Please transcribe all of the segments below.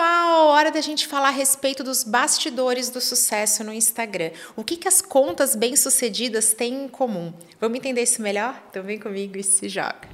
pessoal, hora da gente falar a respeito dos bastidores do sucesso no Instagram. O que, que as contas bem-sucedidas têm em comum? Vamos entender isso melhor? Então vem comigo e se joga.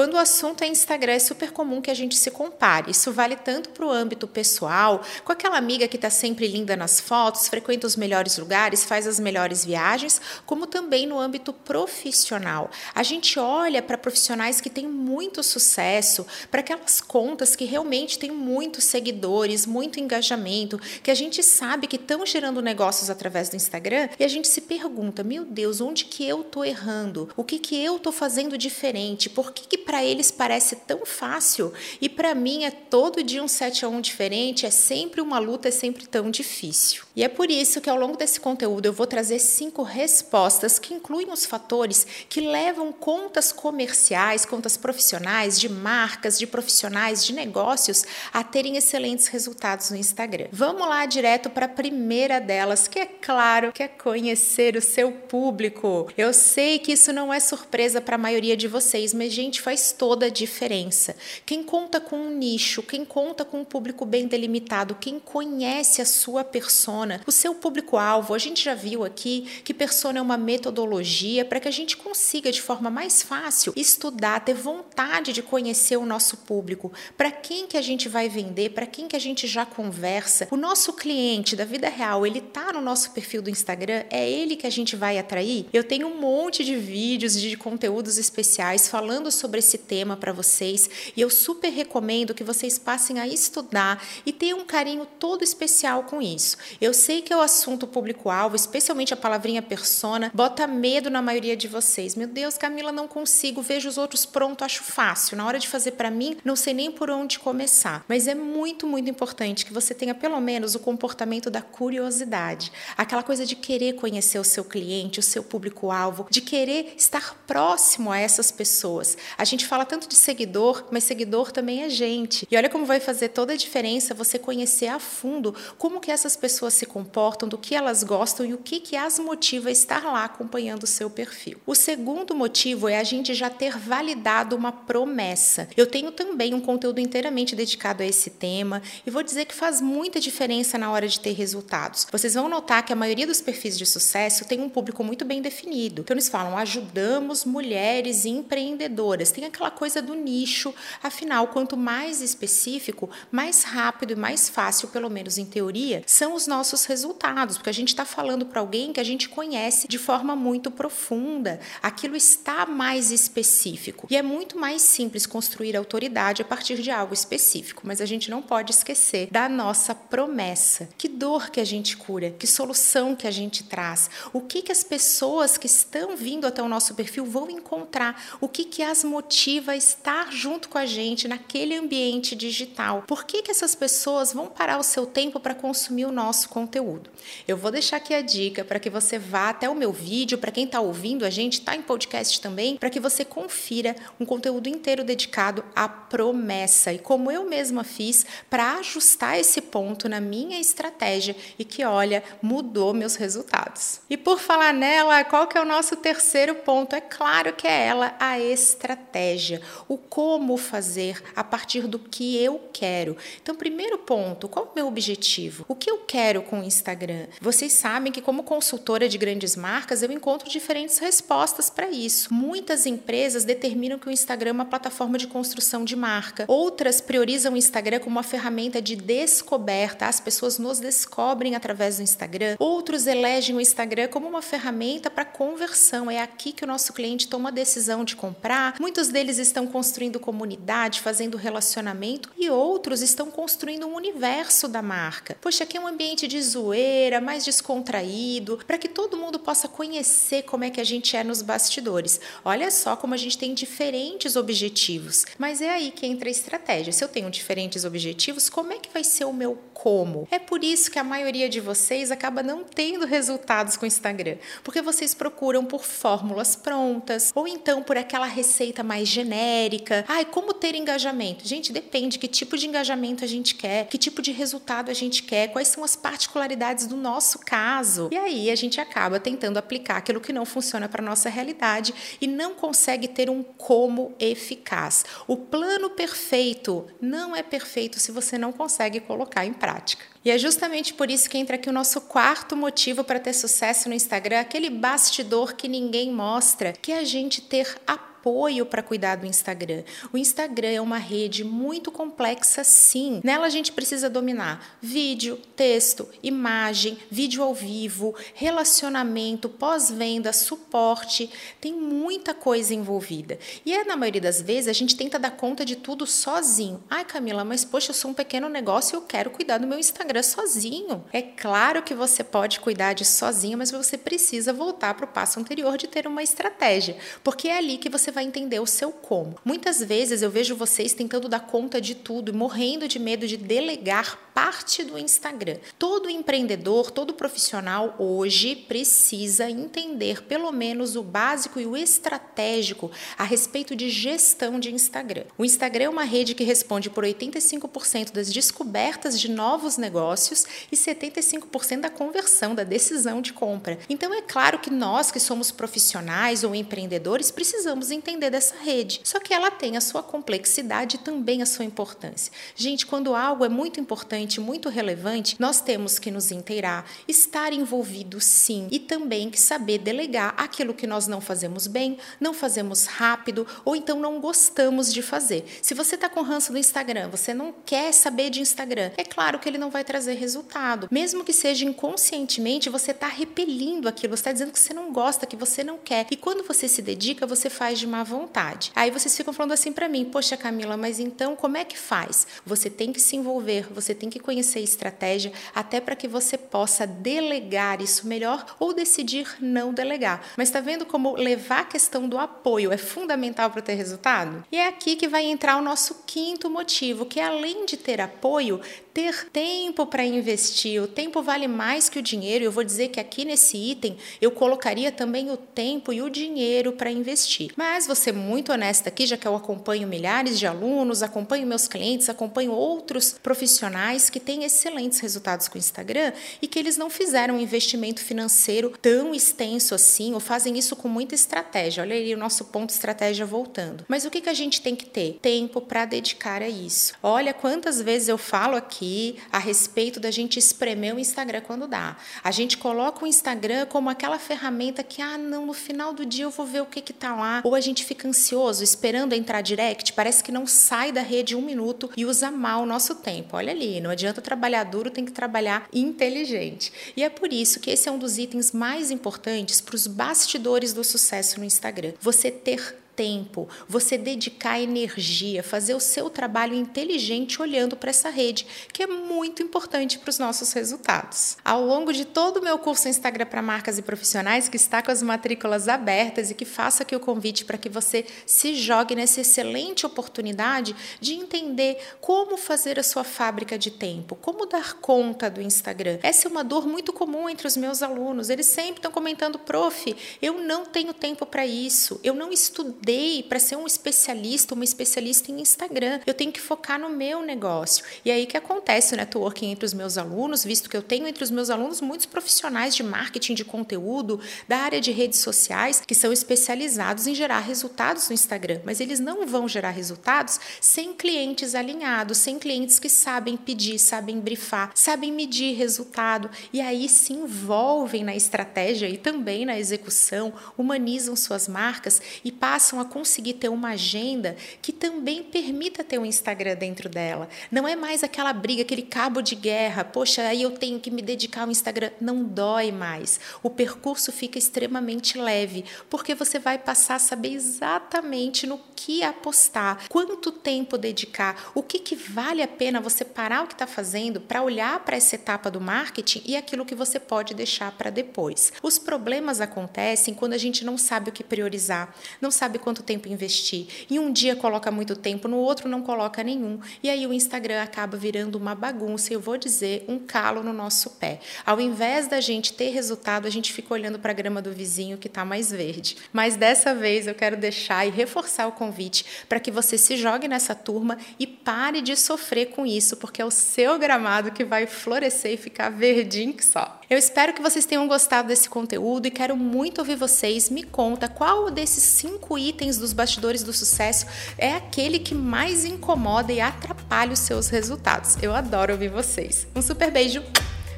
Quando o assunto é Instagram, é super comum que a gente se compare. Isso vale tanto para o âmbito pessoal, com aquela amiga que está sempre linda nas fotos, frequenta os melhores lugares, faz as melhores viagens, como também no âmbito profissional. A gente olha para profissionais que têm muito sucesso, para aquelas contas que realmente têm muitos seguidores, muito engajamento, que a gente sabe que estão gerando negócios através do Instagram, e a gente se pergunta: meu Deus, onde que eu estou errando? O que, que eu estou fazendo diferente? Por que, que para eles parece tão fácil e para mim é todo dia um 7 a 1 diferente, é sempre uma luta, é sempre tão difícil. E é por isso que ao longo desse conteúdo eu vou trazer cinco respostas que incluem os fatores que levam contas comerciais, contas profissionais, de marcas, de profissionais, de negócios a terem excelentes resultados no Instagram. Vamos lá direto para a primeira delas, que é claro, que é conhecer o seu público. Eu sei que isso não é surpresa para a maioria de vocês, mas gente, faz toda a diferença. Quem conta com um nicho, quem conta com um público bem delimitado, quem conhece a sua persona, o seu público-alvo, a gente já viu aqui que persona é uma metodologia para que a gente consiga de forma mais fácil estudar, ter vontade de conhecer o nosso público, para quem que a gente vai vender, para quem que a gente já conversa. O nosso cliente da vida real, ele tá no nosso perfil do Instagram, é ele que a gente vai atrair. Eu tenho um monte de vídeos de conteúdos especiais falando sobre esse tema para vocês e eu super recomendo que vocês passem a estudar e tenham um carinho todo especial com isso. Eu sei que é o assunto público-alvo, especialmente a palavrinha persona, bota medo na maioria de vocês. Meu Deus, Camila, não consigo, vejo os outros pronto, acho fácil. Na hora de fazer para mim, não sei nem por onde começar. Mas é muito, muito importante que você tenha pelo menos o comportamento da curiosidade, aquela coisa de querer conhecer o seu cliente, o seu público-alvo, de querer estar próximo a essas pessoas. A gente fala tanto de seguidor, mas seguidor também é gente. E olha como vai fazer toda a diferença você conhecer a fundo como que essas pessoas se comportam, do que elas gostam e o que que as motiva a estar lá acompanhando o seu perfil. O segundo motivo é a gente já ter validado uma promessa. Eu tenho também um conteúdo inteiramente dedicado a esse tema e vou dizer que faz muita diferença na hora de ter resultados. Vocês vão notar que a maioria dos perfis de sucesso tem um público muito bem definido. Então eles falam: ajudamos mulheres empreendedoras. Tem aquela coisa do nicho. Afinal, quanto mais específico, mais rápido e mais fácil, pelo menos em teoria, são os nossos resultados, porque a gente está falando para alguém que a gente conhece de forma muito profunda. Aquilo está mais específico. E é muito mais simples construir autoridade a partir de algo específico, mas a gente não pode esquecer da nossa promessa. Que dor que a gente cura, que solução que a gente traz, o que, que as pessoas que estão vindo até o nosso perfil vão encontrar, o que, que as motiva motiva a estar junto com a gente naquele ambiente digital. Por que, que essas pessoas vão parar o seu tempo para consumir o nosso conteúdo? Eu vou deixar aqui a dica para que você vá até o meu vídeo, para quem está ouvindo a gente, está em podcast também, para que você confira um conteúdo inteiro dedicado à promessa e como eu mesma fiz para ajustar esse ponto na minha estratégia e que, olha, mudou meus resultados. E por falar nela, qual que é o nosso terceiro ponto? É claro que é ela, a estratégia estratégia, o como fazer a partir do que eu quero. Então, primeiro ponto, qual é o meu objetivo? O que eu quero com o Instagram? Vocês sabem que, como consultora de grandes marcas, eu encontro diferentes respostas para isso. Muitas empresas determinam que o Instagram é uma plataforma de construção de marca, outras priorizam o Instagram como uma ferramenta de descoberta, as pessoas nos descobrem através do Instagram, outros elegem o Instagram como uma ferramenta para conversão, é aqui que o nosso cliente toma a decisão de comprar. Muitos deles estão construindo comunidade, fazendo relacionamento e outros estão construindo um universo da marca. Poxa, aqui é um ambiente de zoeira, mais descontraído, para que todo mundo possa conhecer como é que a gente é nos bastidores. Olha só como a gente tem diferentes objetivos, mas é aí que entra a estratégia. Se eu tenho diferentes objetivos, como é que vai ser o meu como? É por isso que a maioria de vocês acaba não tendo resultados com o Instagram, porque vocês procuram por fórmulas prontas ou então por aquela receita mais mais genérica. Ai, como ter engajamento? Gente, depende que tipo de engajamento a gente quer, que tipo de resultado a gente quer, quais são as particularidades do nosso caso. E aí a gente acaba tentando aplicar aquilo que não funciona para nossa realidade e não consegue ter um como eficaz. O plano perfeito não é perfeito se você não consegue colocar em prática. E é justamente por isso que entra aqui o nosso quarto motivo para ter sucesso no Instagram, aquele bastidor que ninguém mostra, que é a gente ter apoio apoio para cuidar do Instagram. O Instagram é uma rede muito complexa, sim. Nela a gente precisa dominar vídeo, texto, imagem, vídeo ao vivo, relacionamento, pós-venda, suporte. Tem muita coisa envolvida. E é, na maioria das vezes a gente tenta dar conta de tudo sozinho. Ai, Camila, mas poxa, eu sou um pequeno negócio e eu quero cuidar do meu Instagram sozinho. É claro que você pode cuidar disso sozinho, mas você precisa voltar para o passo anterior de ter uma estratégia, porque é ali que você você vai entender o seu como. Muitas vezes eu vejo vocês tentando dar conta de tudo e morrendo de medo de delegar parte do Instagram. Todo empreendedor, todo profissional hoje precisa entender pelo menos o básico e o estratégico a respeito de gestão de Instagram. O Instagram é uma rede que responde por 85% das descobertas de novos negócios e 75% da conversão, da decisão de compra. Então é claro que nós que somos profissionais ou empreendedores precisamos entender dessa rede. Só que ela tem a sua complexidade e também a sua importância. Gente, quando algo é muito importante, muito relevante, nós temos que nos inteirar, estar envolvido sim e também que saber delegar aquilo que nós não fazemos bem, não fazemos rápido ou então não gostamos de fazer. Se você está com ranço do Instagram, você não quer saber de Instagram, é claro que ele não vai trazer resultado. Mesmo que seja inconscientemente, você está repelindo aquilo, você está dizendo que você não gosta, que você não quer. E quando você se dedica, você faz de má vontade. Aí vocês ficam falando assim para mim: "Poxa, Camila, mas então como é que faz?" Você tem que se envolver, você tem que conhecer estratégia até para que você possa delegar isso melhor ou decidir não delegar. Mas está vendo como levar a questão do apoio é fundamental para ter resultado? E é aqui que vai entrar o nosso quinto motivo, que além de ter apoio, ter tempo para investir. O tempo vale mais que o dinheiro. Eu vou dizer que aqui nesse item eu colocaria também o tempo e o dinheiro para investir. Mas vou ser muito honesta aqui, já que eu acompanho milhares de alunos, acompanho meus clientes, acompanho outros profissionais que têm excelentes resultados com o Instagram e que eles não fizeram um investimento financeiro tão extenso assim, ou fazem isso com muita estratégia. Olha aí o nosso ponto estratégia voltando. Mas o que, que a gente tem que ter? Tempo para dedicar a isso. Olha quantas vezes eu falo aqui a respeito da gente espremer o Instagram quando dá. A gente coloca o Instagram como aquela ferramenta que, ah, não, no final do dia eu vou ver o que que tá lá. Ou a gente fica ansioso, esperando entrar direct, parece que não sai da rede um minuto e usa mal o nosso tempo. Olha ali, não adianta trabalhar duro, tem que trabalhar inteligente. E é por isso que esse é um dos itens mais importantes para os bastidores do sucesso no Instagram. Você ter tempo, você dedicar energia, fazer o seu trabalho inteligente olhando para essa rede, que é muito importante para os nossos resultados. Ao longo de todo o meu curso Instagram para marcas e profissionais, que está com as matrículas abertas e que faço aqui o convite para que você se jogue nessa excelente oportunidade de entender como fazer a sua fábrica de tempo, como dar conta do Instagram. Essa é uma dor muito comum entre os meus alunos. Eles sempre estão comentando, prof, eu não tenho tempo para isso, eu não estudei estudei para ser um especialista, uma especialista em Instagram. Eu tenho que focar no meu negócio. E aí que acontece o networking entre os meus alunos, visto que eu tenho entre os meus alunos muitos profissionais de marketing de conteúdo, da área de redes sociais, que são especializados em gerar resultados no Instagram, mas eles não vão gerar resultados sem clientes alinhados, sem clientes que sabem pedir, sabem brifar, sabem medir resultado e aí se envolvem na estratégia e também na execução, humanizam suas marcas e passam a conseguir ter uma agenda que também permita ter um Instagram dentro dela. Não é mais aquela briga, aquele cabo de guerra, poxa, aí eu tenho que me dedicar ao Instagram. Não dói mais. O percurso fica extremamente leve, porque você vai passar a saber exatamente no que apostar, quanto tempo dedicar, o que, que vale a pena você parar o que está fazendo para olhar para essa etapa do marketing e aquilo que você pode deixar para depois. Os problemas acontecem quando a gente não sabe o que priorizar, não sabe quanto tempo investir. E um dia coloca muito tempo, no outro não coloca nenhum. E aí o Instagram acaba virando uma bagunça, eu vou dizer, um calo no nosso pé. Ao invés da gente ter resultado, a gente fica olhando para a grama do vizinho que está mais verde. Mas dessa vez eu quero deixar e reforçar o convite para que você se jogue nessa turma e pare de sofrer com isso, porque é o seu gramado que vai florescer e ficar verdinho que só. Eu espero que vocês tenham gostado desse conteúdo e quero muito ouvir vocês. Me conta qual desses cinco itens dos bastidores do sucesso é aquele que mais incomoda e atrapalha os seus resultados. Eu adoro ouvir vocês. Um super beijo,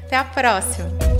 até a próxima!